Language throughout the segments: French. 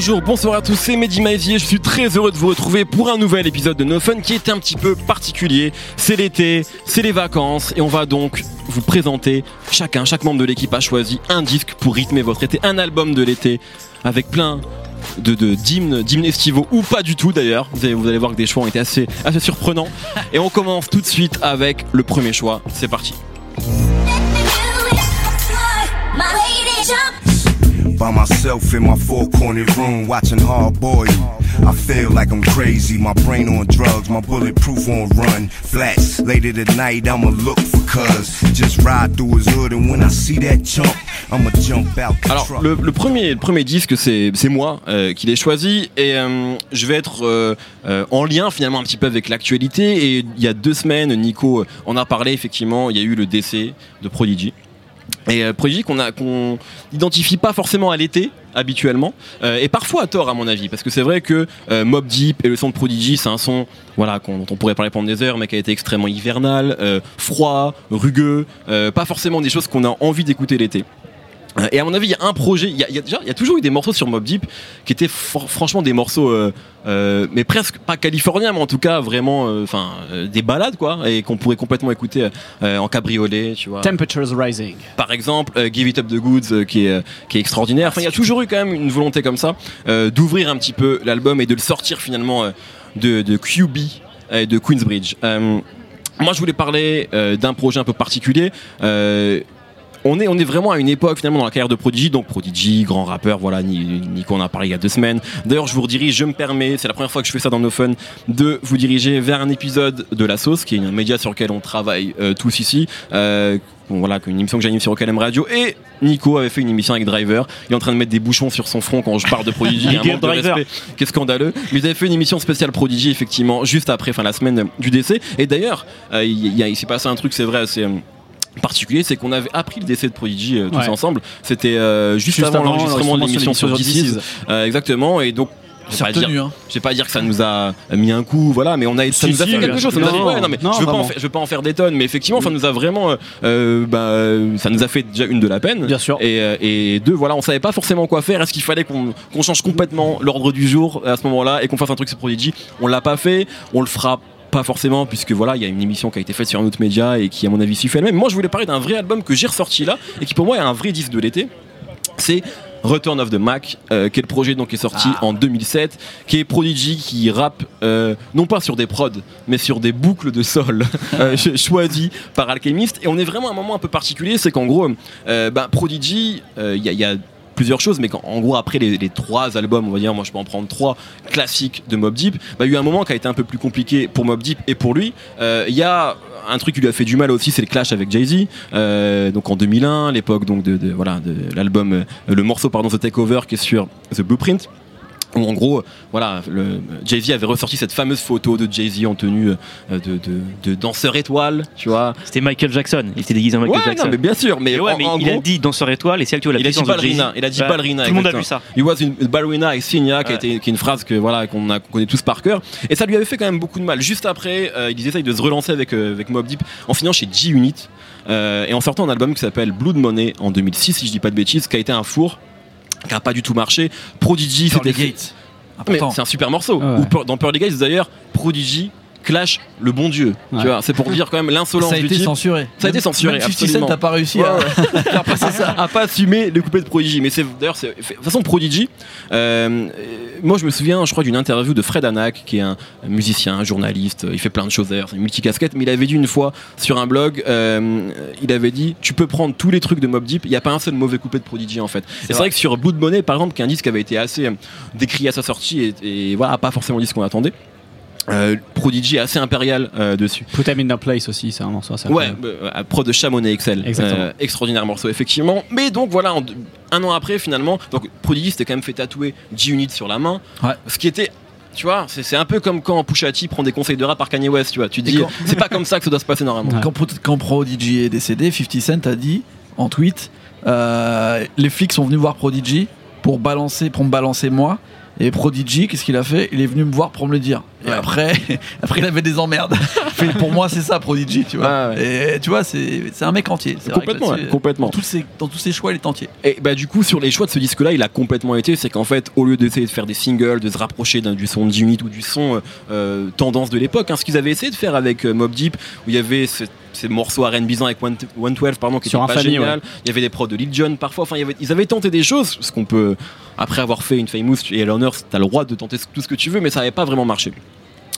bonjour, bonsoir à tous, c'est Mehdi Maizier, je suis très heureux de vous retrouver pour un nouvel épisode de No Fun qui est un petit peu particulier. C'est l'été, c'est les vacances et on va donc vous présenter, chacun, chaque membre de l'équipe a choisi un disque pour rythmer votre été, un album de l'été avec plein de d'hymnes d'hymnes estivaux ou pas du tout d'ailleurs. Vous allez, voir que des choix ont été assez, assez surprenants. Et on commence tout de suite avec le premier choix. C'est parti. By myself in my four cornered room, watching hard boy. I feel like I'm crazy, my brain on drugs, my bulletproof on run. Flats, later tonight, I'ma look for cuz. Just ride through his hood, and when I see that chump, I'ma jump out the Alors. Le, le, premier, le premier disque, c'est moi euh, qui l'ai choisi, et euh, je vais être euh, euh, en lien finalement un petit peu avec l'actualité. Et il y a deux semaines, Nico en a parlé, effectivement, il y a eu le décès de Prodigy. Et euh, Prodigy qu'on qu'on identifie pas forcément à l'été habituellement euh, et parfois à tort à mon avis parce que c'est vrai que euh, Mob Deep et le son de Prodigy c'est un son voilà dont on pourrait parler pendant des heures mais qui a été extrêmement hivernal, froid, rugueux, pas forcément des choses qu'on a envie d'écouter l'été. Et à mon avis, il y a un projet. Il y a, il y a déjà, il y a toujours eu des morceaux sur Mob Deep qui étaient franchement des morceaux, euh, euh, mais presque pas californiens, mais en tout cas vraiment, euh, enfin, euh, des balades quoi, et qu'on pourrait complètement écouter en cabriolet, tu vois. Temperatures Rising. Par exemple, Give It Up the Goods, qui est qui est extraordinaire. Enfin, il y a toujours eu quand même une volonté comme ça d'ouvrir un petit peu l'album et de le sortir finalement de, de QB et de Queensbridge. Moi, je voulais parler d'un projet un peu particulier. Euh, on est, on est vraiment à une époque finalement dans la carrière de Prodigy, donc Prodigy, grand rappeur, voilà, Ni- Nico en a parlé il y a deux semaines. D'ailleurs, je vous redirige, je me permets, c'est la première fois que je fais ça dans No Fun, de vous diriger vers un épisode de La Sauce, qui est un média sur lequel on travaille euh, tous ici. Euh, voilà, une émission que j'anime sur OKLM Radio. Et Nico avait fait une émission avec Driver. Il est en train de mettre des bouchons sur son front quand je parle de Prodigy. un manque de respect qui est scandaleux. Mais ils avaient fait une émission spéciale Prodigy, effectivement, juste après, enfin la semaine du décès. Et d'ailleurs, euh, il, y a- il s'est passé un truc, c'est vrai, c'est particulier, c'est qu'on avait appris le décès de Prodigy euh, tous Ouais. ensemble. C'était euh, juste, Juste avant avant l'enregistrement de l'émission sur DC's. Euh, exactement. Et donc, je vais pas dire- hein. pas dire que ça nous a mis un coup, voilà, mais on a, ça Si, nous a si, fait quelque chose. ça nous a Non, fait- ouais, non, mais non, je veux pas en je veux pas en faire des tonnes, mais effectivement, ça nous a vraiment, euh, euh, bah, euh, ça nous a fait déjà une de la peine. Bien sûr. Et, euh, et deux, voilà, on savait pas forcément quoi faire. Est-ce qu'il fallait qu'on change complètement l'ordre du jour à ce moment-là et qu'on fasse un truc sur Prodigy? On l'a pas fait, on le fera pas forcément puisque voilà il y a une émission qui a été faite sur un autre média et qui à mon avis s'y fait elle-même. Moi je voulais parler d'un vrai album que j'ai ressorti là et qui pour moi est un vrai disque de l'été. C'est Return of the Mac, euh, qui est le projet donc qui est sorti en 2007, qui est Prodigy qui rappe euh, non pas sur des prods, mais sur des boucles de sol euh, ch- choisies par Alchemist. Et on est vraiment à un moment un peu particulier, c'est qu'en gros, euh, bah, Prodigy, il y, a- il y a plusieurs choses, mais qu'en- en gros après les, trois albums, on va dire, moi je peux en prendre trois classiques de Mob Deep, bah, il y a eu un moment qui a été un peu plus compliqué pour Mob Deep et pour lui. Euh, Il y a un truc qui lui a fait du mal aussi, c'est le clash avec Jay-Z. Euh, donc en 2001, l'époque donc de, de- voilà de l'album, euh, le morceau pardon The Takeover qui est sur The Blueprint. Où en gros, voilà, Jay-Z avait ressorti cette fameuse photo de Jay-Z en tenue euh, de, de, de danseur étoile, tu vois. C'était Michael Jackson. Il était déguisé en Michael Ouais, Jackson. non, mais bien sûr, mais, Et ouais, en, mais en il a dit danseur étoile et c'est actuellement la il a dit ballerina, il a dit Ouais, ballerina. Tout le monde a vu ça. He was une ballerina avec Signa, qui, a Ouais. été, qui est une phrase que voilà qu'on connaît tous par cœur. Et ça lui avait fait quand même beaucoup de mal. Juste après, euh, il essayent de se relancer avec euh, avec Mob Deep en finant chez G-Unit euh, et en sortant un album qui s'appelle Blood Money en 2006, si je dis pas de bêtises, qui a été un four, qui a pas du tout marché. Prodigy, c'était c'est un super morceau. Ah ouais. Ou Pearl- dans Pearly Gates d'ailleurs, Prodigy clash le bon Dieu. Ouais. Tu vois, c'est pour dire quand même l'insolence Ça a du été type. censuré. Ça a été censuré, Même 50 absolument. N'a pas réussi Ouais, à ouais. faire passer ça. a pas assumé les coupés de Prodigy. Mais c'est d'ailleurs, de toute façon, Prodigy. euh, moi, je me souviens, je crois, d'une interview de Fred Anak, qui est un musicien, un journaliste. Il fait plein de choses d'ailleurs, c'est multicasquette. Mais il avait dit une fois sur un blog, euh, il avait dit, tu peux prendre tous les trucs de Mob Deep. Il n'y a pas un seul mauvais coupé de Prodigy en fait. Et C'est vrai. que sur Blood Money, par exemple, qui est un disque qui avait été assez euh, décrit à sa sortie et, et voilà, pas forcément le disque qu'on attendait. Euh, Prodigy est assez impérial euh, dessus. Put them in their place aussi, c'est un morceau assez Ouais, euh, pro de Chamonix Excel. Exactement. Euh, extraordinaire morceau, effectivement. Mais donc voilà, en un an après, finalement, donc Prodigy s'était quand même fait tatouer G-Unit sur la main. Ouais. Ce qui était. Tu vois, c'est un peu comme quand Pusha T prend des conseils de rap par Kanye West, tu vois. Tu te dis, c'est pas comme ça que ça doit se passer normalement. Ouais. Quand, Pro- quand Prodigy est décédé, 50 Cent a dit en tweet euh, les flics sont venus voir Prodigy pour balancer pour me balancer moi Et Prodigy, qu'est-ce qu'il a fait? Il est venu me voir pour me le dire. Et Ouais. après, après, il avait des emmerdes. Pour moi, c'est ça, Prodigy, tu vois. Ouais, Et tu vois, c'est c'est un mec entier. C'est vrai que Complètement, ouais, complètement. Dans tous, ses, dans tous ses choix, il est entier. Et bah du coup sur les choix de ce disque là il a complètement été c'est qu'en fait au lieu d'essayer de faire des singles de se rapprocher d'un- du son de Unit ou du son euh, euh, tendance de l'époque hein, ce qu'ils avaient essayé de faire avec euh, Mob Deep où il y avait ce- ces morceaux R&B avec One- 112 pardon qui Sur étaient pas Infamy, génial. il y avait des prods de Lil Jon parfois. Enfin il y avait- ils avaient tenté des choses ce qu'on peut après avoir fait une Famous et l'honneur t'as le droit de tenter tout ce que tu veux mais ça n'avait pas vraiment marché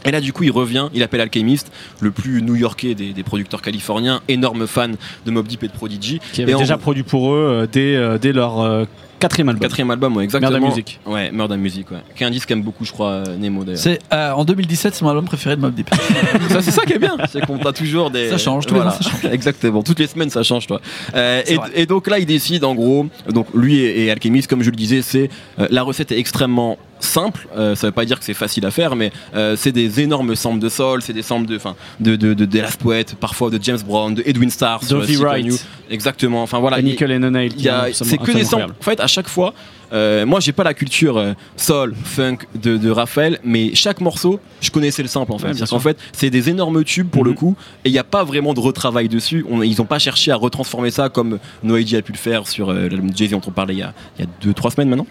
et là, du coup, il revient, il appelle Alchemist, le plus new-yorkais des, des producteurs californiens, énorme fan de Mob Deep et de Prodigy. Qui avait Et en- déjà produit pour eux euh, dès, euh, dès leur euh, quatrième album. Quatrième album, ouais, exactement. Murder Music. Ouais, Murder Music, ouais. Qui est un disque qu'aime beaucoup, je crois, euh, Nemo d'ailleurs. C'est euh, en 2017, c'est mon album préféré de Mob Deep. Ça, c'est ça qui est bien, c'est qu'on a toujours des. Ça change, tous les Voilà. ans, ça change. Exactement, toutes les semaines ça change, toi. Euh, et, donc là, il décide en gros, donc lui et, et Alchemist, comme je le disais, c'est euh, la recette est extrêmement simple. Euh, ça veut pas dire que c'est facile à faire, mais euh, c'est des énormes samples de soul, c'est des samples de, enfin, de de de, de Last Poet, parfois de James Brown, de Edwin Starr, on Wright. You. Exactement. Enfin voilà. Et Nickel and il y a- c'est que des samples. En fait, à chaque fois, euh, moi, j'ai pas la culture euh, soul, funk de, de Raphaël, mais chaque morceau, je connaissais le sample en fait. Ouais, bien C'est-à-dire qu'en fait, c'est des énormes tubes pour le Mhm. coup, et il n'y a pas vraiment de retravail dessus. On- ils ont pas cherché à retransformer ça comme Noédi a pu le faire sur euh, l'album Jay-Z dont on parlait il y a, il y a deux, trois semaines maintenant.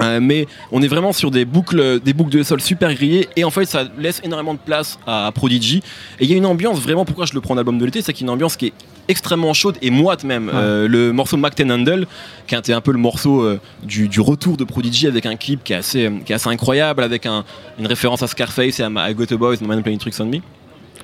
Euh, mais on est vraiment sur des boucles, des boucles de sol super grillées et en fait ça laisse énormément de place à Prodigy et il y a une ambiance vraiment pourquoi je le prends en album de l'été c'est qu'il y a une ambiance qui est extrêmement chaude et moite même Euh, le morceau Mac Ten Handle qui était un peu le morceau euh, du, du retour de Prodigy avec un clip qui est assez, qui est assez incroyable avec un- une référence à Scarface et à I Got a Boys No Man Playing Tricks on Me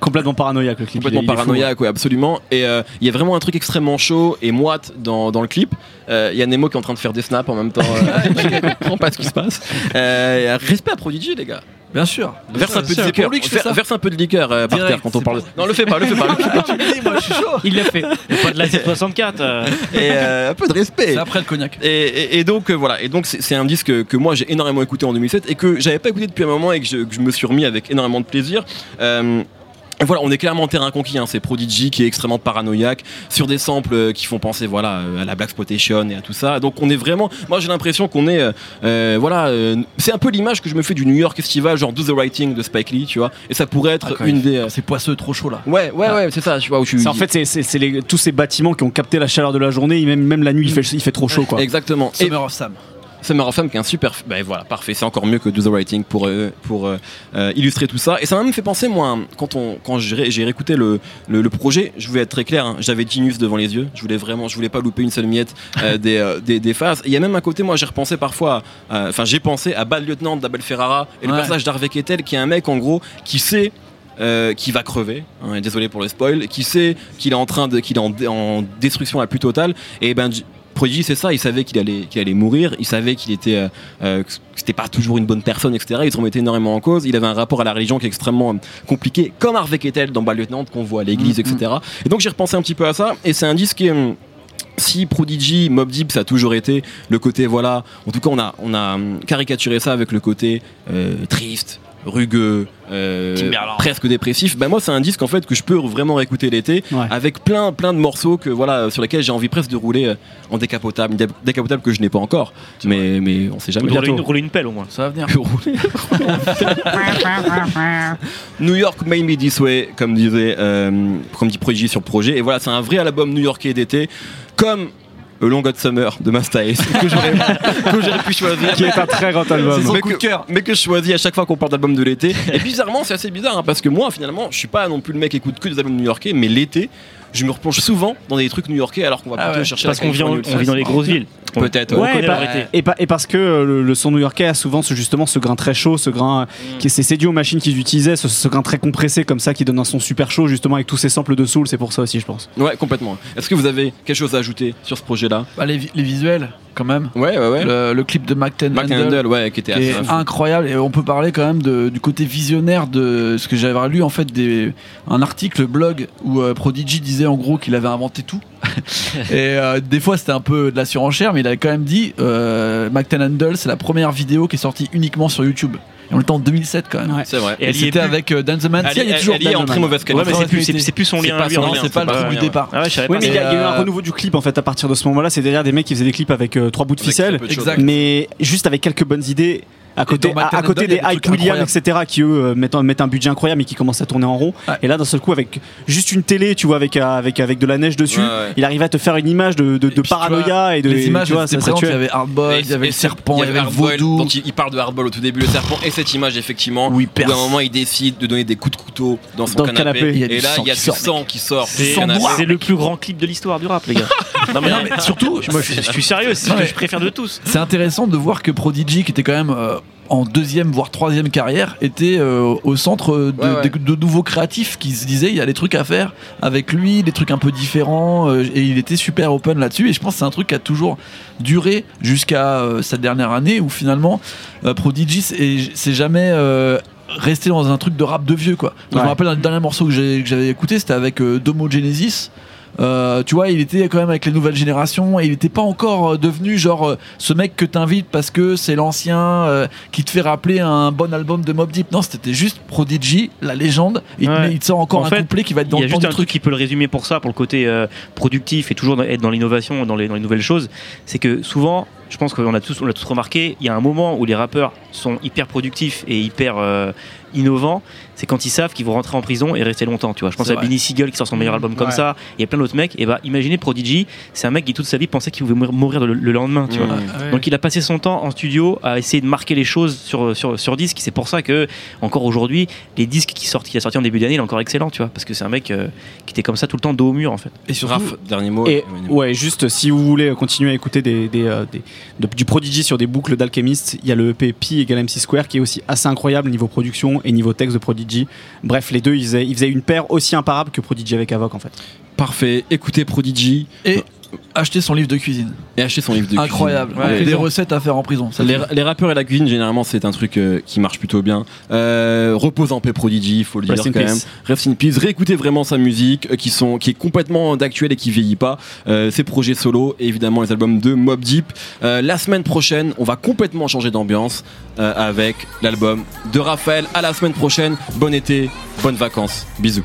Complètement paranoïaque le clip. complètement il est- il est fou, paranoïaque, ouais, absolument. Et euh, il y a vraiment un truc extrêmement chaud et moite dans, dans le clip. Euh, Il y a Nemo qui est en train de faire des snaps en même temps. Euh, je comprends pas ce qui se passe. Euh, respect à Prodigy, les gars. Bien sûr. Verse un peu de C'est liqueur. pour lui que je fais Ver- ça. Verse un peu de liqueur par terre quand on parle. Non, le fais pas, le fais pas. moi je suis chaud. Il l'a fait. Pas de la Z64. euh. Et euh, un peu de respect. C'est après le cognac. Et, donc euh, voilà, et donc c'est un disque que, moi j'ai énormément écouté en 2007 et que j'avais pas écouté depuis un moment et que je, que je me suis remis avec énormément de plaisir. Et voilà, on est clairement en terrain conquis. Hein. C'est Prodigy qui est extrêmement paranoïaque sur des samples euh, qui font penser voilà euh, à la Black Exploitation et à tout ça. Donc on est vraiment, moi j'ai l'impression qu'on est, euh, euh, voilà, euh, c'est un peu l'image que je me fais du New York Festival, genre Do the Writing de Spike Lee, tu vois. Et ça pourrait être Ah, une des, euh, C'est poisseux, trop chaud là. ouais, ouais, ouais, c'est ça, tu vois. Où tu, en fait c'est- les- tous ces bâtiments qui ont capté la chaleur de la journée, et même, même la nuit il fait, il fait trop chaud quoi. exactement. Et- Summer of Sam. Summer of Sam qui est un super ben voilà parfait c'est encore mieux que Do the Writing pour euh, pour euh, euh, illustrer tout ça. Et ça m'a même fait penser moi quand on quand j'ai ré- j'ai réécouté le, le, le projet je voulais être très clair hein, j'avais Genius devant les yeux je voulais vraiment je voulais pas louper une seule miette euh, des, euh, des des phases. Et il y a même un côté moi j'ai repensé parfois à- enfin j'ai pensé à Bad Lieutenant d'Abel Ferrara et le personnage d'Harvey Kettel qui est un mec en gros qui sait euh, qui va crever, hein, désolé pour le spoil, qui sait qu'il est en train de, qu'il est en, en destruction la plus totale. Et ben, Prodigy, c'est ça, il savait qu'il allait, qu'il allait mourir, il savait qu'il était, euh, euh, que c'était pas toujours une bonne personne, etc. Il se remettait énormément en cause. Il avait un rapport à la religion qui est extrêmement euh, compliqué, comme Harvey Kettel dans Bas Lieutenant qu'on voit à l'église, Mhm. etc. Et donc j'ai repensé un petit peu à ça. Et c'est un disque qui est, hum, si Prodigy, Mob Deep, ça a toujours été le côté, voilà, en tout cas, on a, on a hum, caricaturé ça avec le côté euh, triste, rugueux, euh, presque dépressif. Bah moi, c'est un disque en fait que je peux vraiment réécouter l'été, Ouais. avec plein, plein de morceaux que voilà, sur lesquels j'ai envie presque de rouler euh, en décapotable, décapotable que je n'ai pas encore, mais, mais on sait jamais. rouler une, rouler une pelle au moins. Ça va venir. Rouler. New York Made Me This Way, comme disait, euh, comme dit Prodigy sur le projet. Et voilà, c'est un vrai album new-yorkais d'été, comme A Long Hot Summer de Masta Ace, que j'aurais pu choisir. Qui est un très grand album. C'est son mais coup que, de cœur. mais que je choisis à chaque fois qu'on parle d'album de l'été. Et bizarrement, c'est assez bizarre hein, parce que moi, finalement, je suis pas non plus le mec qui écoute que des albums new-yorkais, mais l'été, je me replonge souvent dans des trucs new-yorkais alors qu'on va Ah plutôt ouais. chercher Parce qu'on vit, on dans les grosses villes. Peut-être. Ouais, et parce que euh, le, le son new-yorkais a souvent ce, justement ce grain très chaud, ce grain qui c'est c'est dû aux machines qu'ils utilisaient, ce, ce grain très compressé comme ça qui donne un son super chaud justement avec tous ces samples de soul, c'est pour ça aussi je pense. Ouais, complètement. Est-ce que vous avez quelque chose à ajouter sur ce projet-là? Bah, les, vi- les visuels, quand même. Ouais, ouais, ouais. Le, le clip de Mac Ten Mac Handel, Handel, ouais, qui était qui assez. incroyable et on peut parler quand même de- du côté visionnaire de ce que j'avais lu en fait des, un article blog où euh, Prodigy disait en gros qu'il avait inventé tout et euh, des fois c'était un peu de la surenchère mais il avait quand même dit euh, Mac Ten Handel c'est la première vidéo qui est sortie uniquement sur YouTube et on était en 2007 quand même Ouais. C'est vrai. Et et, elle c'était avec euh, Dan the Man Elle, Si, elle, est elle- toujours elle est en très mauvaise Ouais, qualité. mais c'est plus, qualité. c'est- c'est plus son C'est lien c'est pas le truc du départ Ah Oui mais il y, a eu un euh, renouveau du clip en fait à partir de ce moment-là, c'est derrière des mecs qui faisaient des clips avec euh, trois bouts de ficelle. Mais juste avec quelques bonnes idées, à côté, à, à des Hype Williams, etc., qui eux euh, mettent, un- mettent un budget incroyable et qui commencent à tourner en rond. Ouais. Et là, d'un seul coup, avec juste une télé, tu vois, avec, euh, avec, avec de la neige dessus, Ouais, ouais. il arrive à te faire une image de, de, de puis, tu paranoïa vois, et de. les images tu vois, ça, ça il y avait Hardball, il y avait le serpent, il y avait vaudou. dont il, il parle de Hardball au tout début, le serpent, et cette image, effectivement, Oui, où perce. à un moment il décide de donner des coups de couteau dans son Dans canapé, et là il y a du sang qui sort c'est le plus grand clip de l'histoire du rap, les gars. non, mais, Non, mais surtout, moi, je, suis- je suis sérieux, c'est ce que je préfère de tous. C'est intéressant de voir que Prodigy, qui était quand même euh, en deuxième voire troisième carrière, était euh, au centre de, Ouais, ouais. de- de nouveaux créatifs qui se disaient il y a des trucs à faire avec lui, des trucs un peu différents, euh, et il était super open là-dessus. Et je pense que c'est un truc qui a toujours duré jusqu'à euh, cette dernière année où finalement euh, Prodigy c'est jamais euh, resté dans un truc de rap de vieux quoi. Je Ouais. me rappelle un dernier morceau que j'avais écouté, c'était avec euh, Domo Genesis. Euh, tu vois, il était quand même avec les nouvelles générations et il n'était pas encore euh, devenu genre euh, ce mec que t'invites parce que c'est l'ancien euh, qui te fait rappeler un bon album de Mob Deep. Non, c'était juste Prodigy, la légende. Il Ouais. il te sort encore En un fait, couplet qui va être dans Il y a le juste du un truc. truc qui peut le résumer pour ça, pour le côté euh, productif et toujours être dans l'innovation, dans les, dans les nouvelles choses. C'est que souvent, je pense qu'on a tous, on l'a tous remarqué, il y a un moment où les rappeurs sont hyper productifs et hyper euh, innovants. C'est quand ils savent qu'ils vont rentrer en prison et rester longtemps. Tu vois, je pense à vrai. Benny Siegel qui sort son meilleur album comme Ouais. ça. Il y a plein d'autres mecs. Et bah, imaginez Prodigy, c'est un mec qui toute sa vie pensait qu'il pouvait mourir- le, le lendemain. Tu vois. Mmh. Donc il a passé son temps en studio à essayer de marquer les choses sur, sur, sur disque. C'est pour ça que, encore aujourd'hui, les disques qu'il sortent- qu'il a sortis en début d'année, il est encore excellent, tu vois. Parce que c'est un mec euh, qui était comme ça tout le temps dos au mur, en fait. Et surtout, Raph, dernier mot. Et ouais, juste si vous voulez continuer à écouter des, des, euh, des- de- du Prodigy sur des boucles d'Alchemist, il y a le EP Pi égale MC Square qui est aussi assez incroyable niveau production et niveau texte de Prodigy. Bref, les deux ils faisaient, ils faisaient une paire aussi imparable que Prodigy avec Avoc en fait. Parfait. Écoutez Prodigy et acheter son livre de cuisine. et achetez son livre de cuisine. Incroyable. Ouais. Des recettes à faire en prison. Ça, Les, les rappeurs et la cuisine, généralement, c'est un truc euh, qui marche plutôt bien. Euh, repose en paix Prodigy, faut le dire quand peace. même. Rest in peace. Réécoutez vraiment sa musique, euh, qui, sont, qui est complètement d'actuel et qui vieillit pas. Euh, ses projets solo et évidemment les albums de Mob Deep. Euh, la semaine prochaine, on va complètement changer d'ambiance euh, avec l'album de Raphaël. À la semaine prochaine. Bon été, bonnes vacances. Bisous.